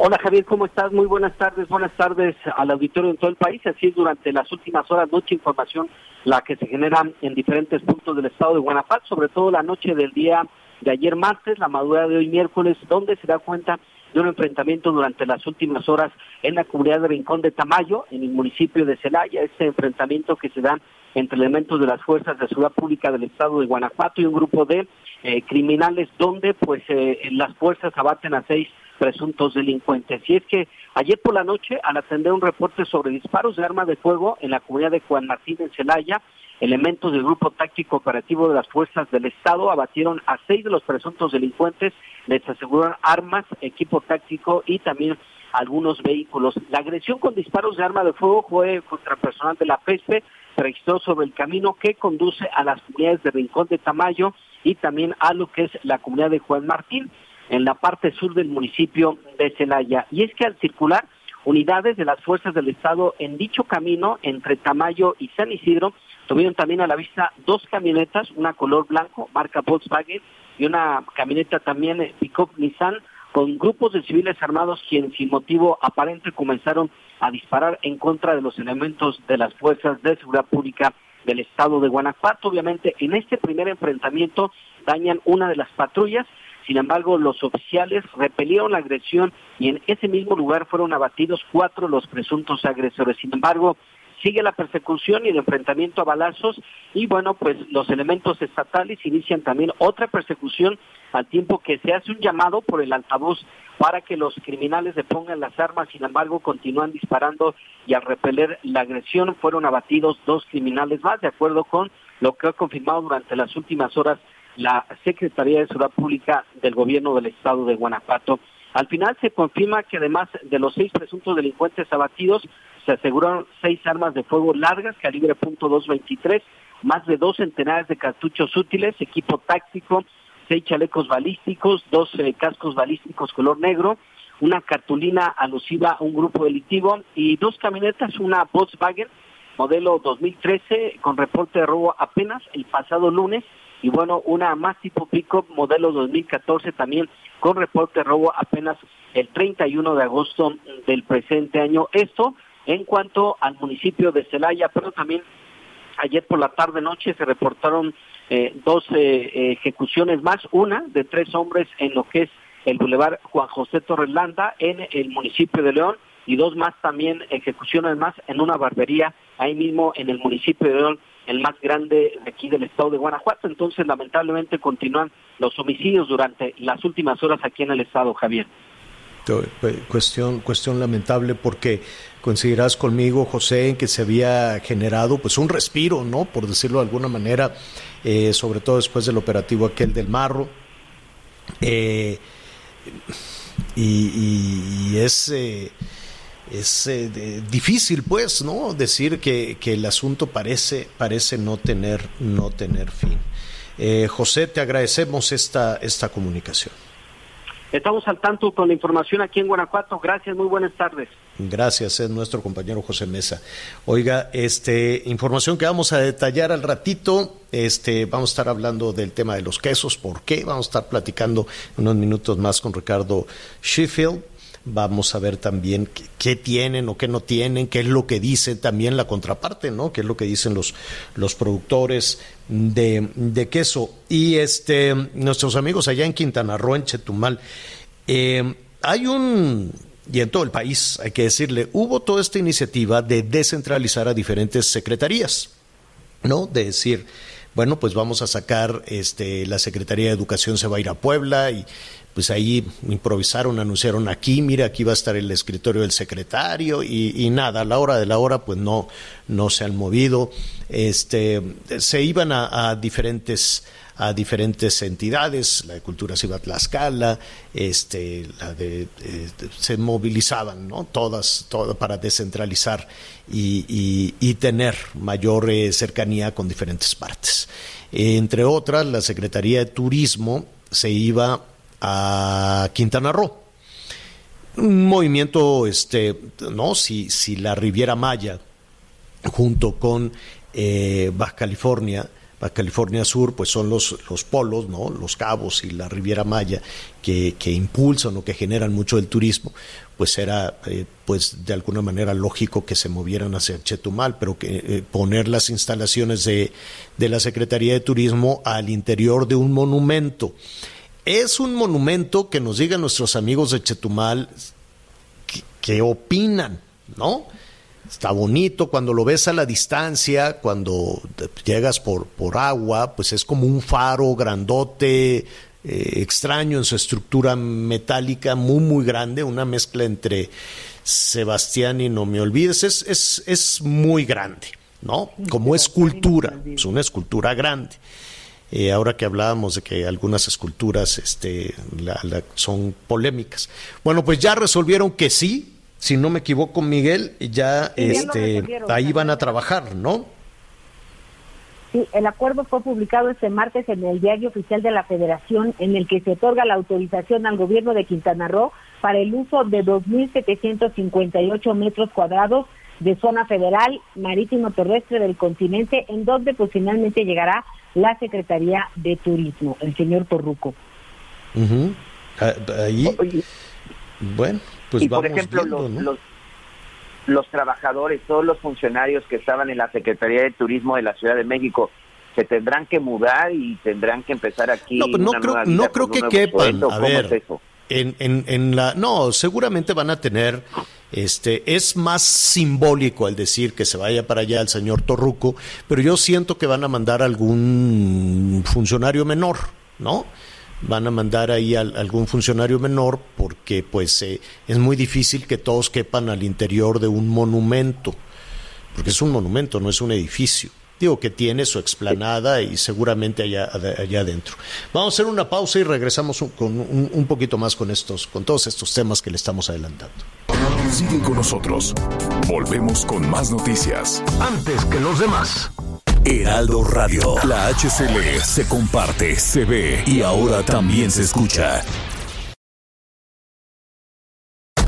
Hola Javier, ¿cómo estás? Muy buenas tardes, buenas tardes al auditorio en todo el país. Así es, durante las últimas horas, mucha información la que se genera en diferentes puntos del estado de Guanajuato, sobre todo la noche del día de ayer martes, la madrugada de hoy miércoles, donde se da cuenta de un enfrentamiento durante las últimas horas en la comunidad de Rincón de Tamayo, en el municipio de Celaya, este enfrentamiento que se da entre elementos de las fuerzas de seguridad pública del estado de Guanajuato y un grupo de eh, criminales donde pues eh, las fuerzas abaten a seis presuntos delincuentes. Y es que ayer por la noche, al atender un reporte sobre disparos de arma de fuego en la comunidad de Juan Martín en Celaya, elementos del grupo táctico operativo de las fuerzas del Estado abatieron a seis de los presuntos delincuentes, les aseguraron armas, equipo táctico y también algunos vehículos. La agresión con disparos de arma de fuego fue contra personal de la PESPE, se registró sobre el camino que conduce a las comunidades de Rincón de Tamayo y también a lo que es la comunidad de Juan Martín, en la parte sur del municipio de Celaya. Y es que al circular, unidades de las fuerzas del Estado en dicho camino entre Tamayo y San Isidro tuvieron también a la vista dos camionetas, una color blanco, marca Volkswagen, y una camioneta también eh, pickup Nissan, con grupos de civiles armados quienes sin motivo aparente comenzaron a disparar en contra de los elementos de las fuerzas de seguridad pública del estado de Guanajuato. Obviamente, en este primer enfrentamiento dañan una de las patrullas, sin embargo, los oficiales repelieron la agresión y en ese mismo lugar fueron abatidos cuatro los presuntos agresores. Sin embargo, sigue la persecución y el enfrentamiento a balazos y bueno, pues los elementos estatales inician también otra persecución al tiempo que se hace un llamado por el altavoz para que los criminales le pongan las armas, sin embargo continúan disparando y al repeler la agresión fueron abatidos dos criminales más, de acuerdo con lo que ha confirmado durante las últimas horas la Secretaría de Seguridad Pública del Gobierno del Estado de Guanajuato. Al final se confirma que además de los seis presuntos delincuentes abatidos, se aseguraron seis armas de fuego largas, calibre .223, más de dos centenares de cartuchos útiles, equipo táctico, seis chalecos balísticos, dos cascos balísticos color negro, una cartulina alusiva a un grupo delictivo y dos camionetas, una Volkswagen modelo 2013 con reporte de robo apenas el pasado lunes y bueno, una más tipo Pickup modelo 2014 también con reporte de robo apenas el 31 de agosto del presente año. Esto en cuanto al municipio de Celaya, pero también ayer por la tarde noche se reportaron eh, dos eh, ejecuciones más, una de tres hombres en lo que es el Boulevard Juan José Torrelanda en el municipio de León y dos más también ejecuciones más en una barbería ahí mismo en el municipio de León el más grande de aquí del estado de Guanajuato. Entonces, lamentablemente, continúan los homicidios durante las últimas horas aquí en el estado, Javier. Cuestión, cuestión lamentable porque coincidirás conmigo, José, en que se había generado pues un respiro, ¿no? Por decirlo de alguna manera, eh, sobre todo después del operativo aquel del Marro. Eh, y, es... Eh, es eh, difícil pues no decir que, que, el asunto parece parece no tener no tener fin eh, José te agradecemos esta esta comunicación estamos al tanto con la información aquí en Guanajuato. Gracias muy buenas tardes. Gracias es nuestro compañero José Mesa. Oiga este información que vamos a detallar al ratito este vamos a estar hablando del tema de los quesos por qué vamos a estar platicando unos minutos más con Ricardo Sheffield Vamos a ver también qué, tienen o qué no tienen, qué es lo que dice también la contraparte, ¿no? Qué es lo que dicen los, los productores de, de queso. Y este, nuestros amigos allá en Quintana Roo, en Chetumal, eh, hay un, y en todo el país, hay que decirle, hubo toda esta iniciativa de descentralizar a diferentes secretarías, ¿no? De decir, bueno, pues vamos a sacar, este, la Secretaría de Educación se va a ir a Puebla y pues ahí improvisaron, anunciaron aquí, mira, aquí va a estar el escritorio del secretario y, nada, a la hora de la hora pues no, no se han movido, este, se iban a, diferentes a diferentes entidades, la de Cultura a Tlaxcala, este, la eh, se movilizaban, ¿no? Todas, todas para descentralizar y tener mayor eh, cercanía con diferentes partes. entre otras, la Secretaría de Turismo se iba a Quintana Roo. Un movimiento, este, no, si, si la Riviera Maya, junto con eh, Baja California, Baja California Sur, pues son los, los polos, ¿no? Los cabos y la Riviera Maya que, que impulsan o que generan mucho el turismo, pues era eh, pues de alguna manera lógico que se movieran hacia Chetumal, pero que eh, poner las instalaciones de, de la Secretaría de Turismo al interior de un monumento. Es un monumento que nos digan nuestros amigos de Chetumal que, que opinan, ¿no? Está bonito cuando lo ves a la distancia, cuando llegas por, por agua, pues es como un faro grandote, eh, extraño en su estructura metálica, muy, muy grande, una mezcla entre Sebastián y No Me Olvides, es, es, es muy grande, ¿no? Como escultura, es una escultura grande. Eh, ahora que hablábamos de que algunas esculturas este, la, la, son polémicas. Bueno, pues ya resolvieron que sí, si no me equivoco, Miguel, ya Sí, este, ahí van a trabajar, ¿no? Sí, el acuerdo fue publicado este martes en el Diario Oficial de la Federación, en el que se otorga la autorización al gobierno de Quintana Roo para el uso de 2.758 metros cuadrados de zona federal marítimo terrestre del continente, en donde pues finalmente llegará la Secretaría de Turismo, el señor Torruco. Ah, Ahí, bueno, pues y por ejemplo, viendo, los, ¿no? los, los trabajadores, todos los funcionarios que estaban en la Secretaría de Turismo de la Ciudad de México, se tendrán que mudar y tendrán que empezar aquí. No, pues no una creo, nueva vida no creo que quepan. sueldo. A ¿Cómo ver, es eso? En, en, en la, no, seguramente van a tener, este, es más simbólico al decir que se vaya para allá el señor Torruco, pero yo siento que van a mandar algún funcionario menor, ¿no? Van a mandar ahí al- algún funcionario menor porque, pues, eh, es muy difícil que todos quepan al interior de un monumento, porque es un monumento, no es un edificio. Digo que tiene su explanada y seguramente allá, allá adentro. Vamos a hacer una pausa y regresamos un- con un, un poquito más con estos, con todos estos temas que le estamos adelantando. Sigue con nosotros. Volvemos con más noticias. Antes que los demás. Heraldo Radio. La HCL se comparte, se ve y ahora también se escucha.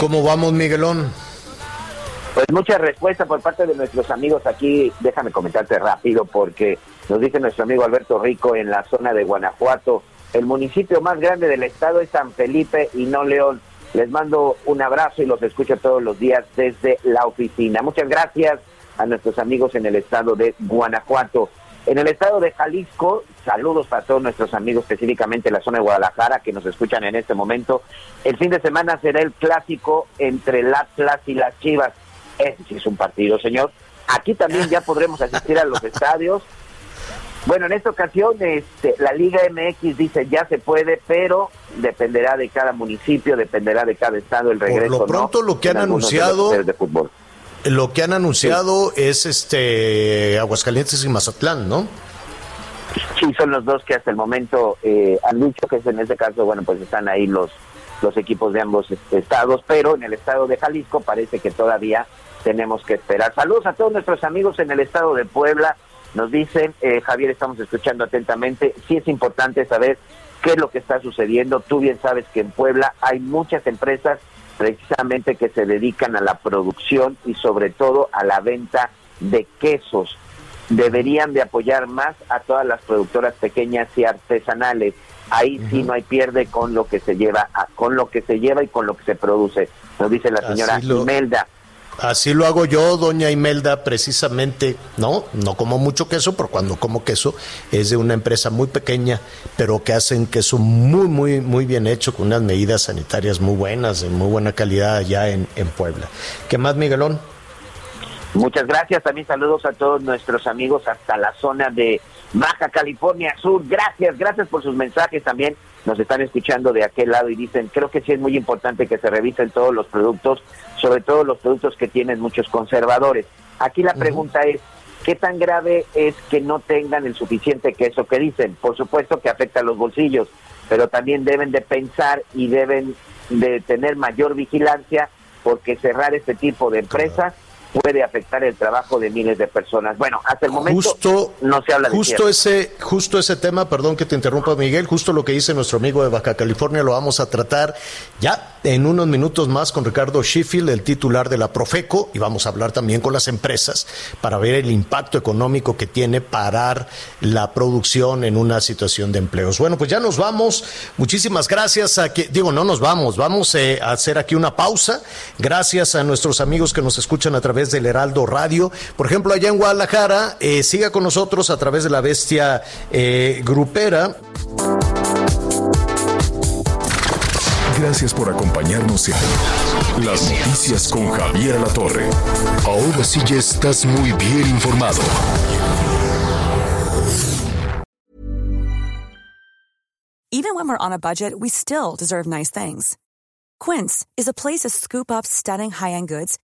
¿Cómo vamos, Miguelón? Pues mucha respuesta por parte de nuestros amigos aquí. Déjame comentarte rápido porque nos dice nuestro amigo Alberto Rico en la zona de Guanajuato. El municipio más grande del estado es San Felipe y no León. Les mando un abrazo y los escucho todos los días desde la oficina. Muchas gracias a nuestros amigos en el estado de Guanajuato. En el estado de Jalisco, saludos para todos nuestros amigos, específicamente en la zona de Guadalajara, que nos escuchan en este momento. El fin de semana será el clásico entre el Atlas y las Chivas. Ese sí es un partido, señor. Aquí también ya podremos asistir a los estadios. Bueno, en esta ocasión este, la Liga MX dice ya se puede, pero dependerá de cada municipio, dependerá de cada estado el regreso. lo pronto, ¿no? lo que han anunciado- de fútbol. Lo que han anunciado es este Aguascalientes y Mazatlán, ¿no? Sí, son los dos que hasta el momento eh, han dicho que en este caso, bueno, pues están ahí los los equipos de ambos estados, pero en el estado de Jalisco parece que todavía tenemos que esperar. Saludos a todos nuestros amigos en el estado de Puebla. Nos dicen, eh, Javier, estamos escuchando atentamente, sí es importante saber qué es lo que está sucediendo. Tú bien sabes que en Puebla hay muchas empresas precisamente que se dedican a la producción y sobre todo a la venta de quesos. Deberían de apoyar más a todas las productoras pequeñas y artesanales. Ahí sí no hay pierde con lo que se lleva, a- con lo que se lleva y con lo que se produce. Nos dice la señora lo- Imelda. Así lo hago yo, doña Imelda, precisamente, ¿no? No como mucho queso, pero cuando como queso es de una empresa muy pequeña, pero que hacen queso muy, muy, muy bien hecho, con unas medidas sanitarias muy buenas, de muy buena calidad allá en, en Puebla. ¿Qué más, Miguelón? Muchas gracias. También saludos a todos nuestros amigos hasta la zona de Baja California Sur. Gracias, gracias por sus mensajes también. Nos están escuchando de aquel lado y dicen, creo que sí es muy importante que se revisen todos los productos, sobre todo los productos que tienen muchos conservadores. Aquí la pregunta es, ¿qué tan grave es que no tengan el suficiente queso que dicen? Por supuesto que afecta a los bolsillos, pero también deben de pensar y deben de tener mayor vigilancia porque cerrar este tipo de empresas puede afectar el trabajo de miles de personas. Bueno, hasta el momento Justo, no se habla de justo ese, justo ese tema, perdón que te interrumpa Miguel, justo lo que dice nuestro amigo de Baja California lo vamos a tratar ya en unos minutos más con Ricardo Sheffield, el titular de la Profeco, y vamos a hablar también con las empresas para ver el impacto económico que tiene parar la producción en una situación de empleos. Bueno, pues ya nos vamos. Muchísimas gracias a que, digo, no nos vamos, vamos eh, a hacer aquí una pausa. Gracias a nuestros amigos que nos escuchan a través del Heraldo Radio. Por ejemplo, allá en Guadalajara, eh, siga con nosotros a través de la bestia eh, grupera. Gracias por acompañarnos en Las Noticias con Javier Alatorre. Ahora sí ya estás muy bien informado. Even when we're on a budget, we still deserve nice things. Quince is a place to scoop up stunning high-end goods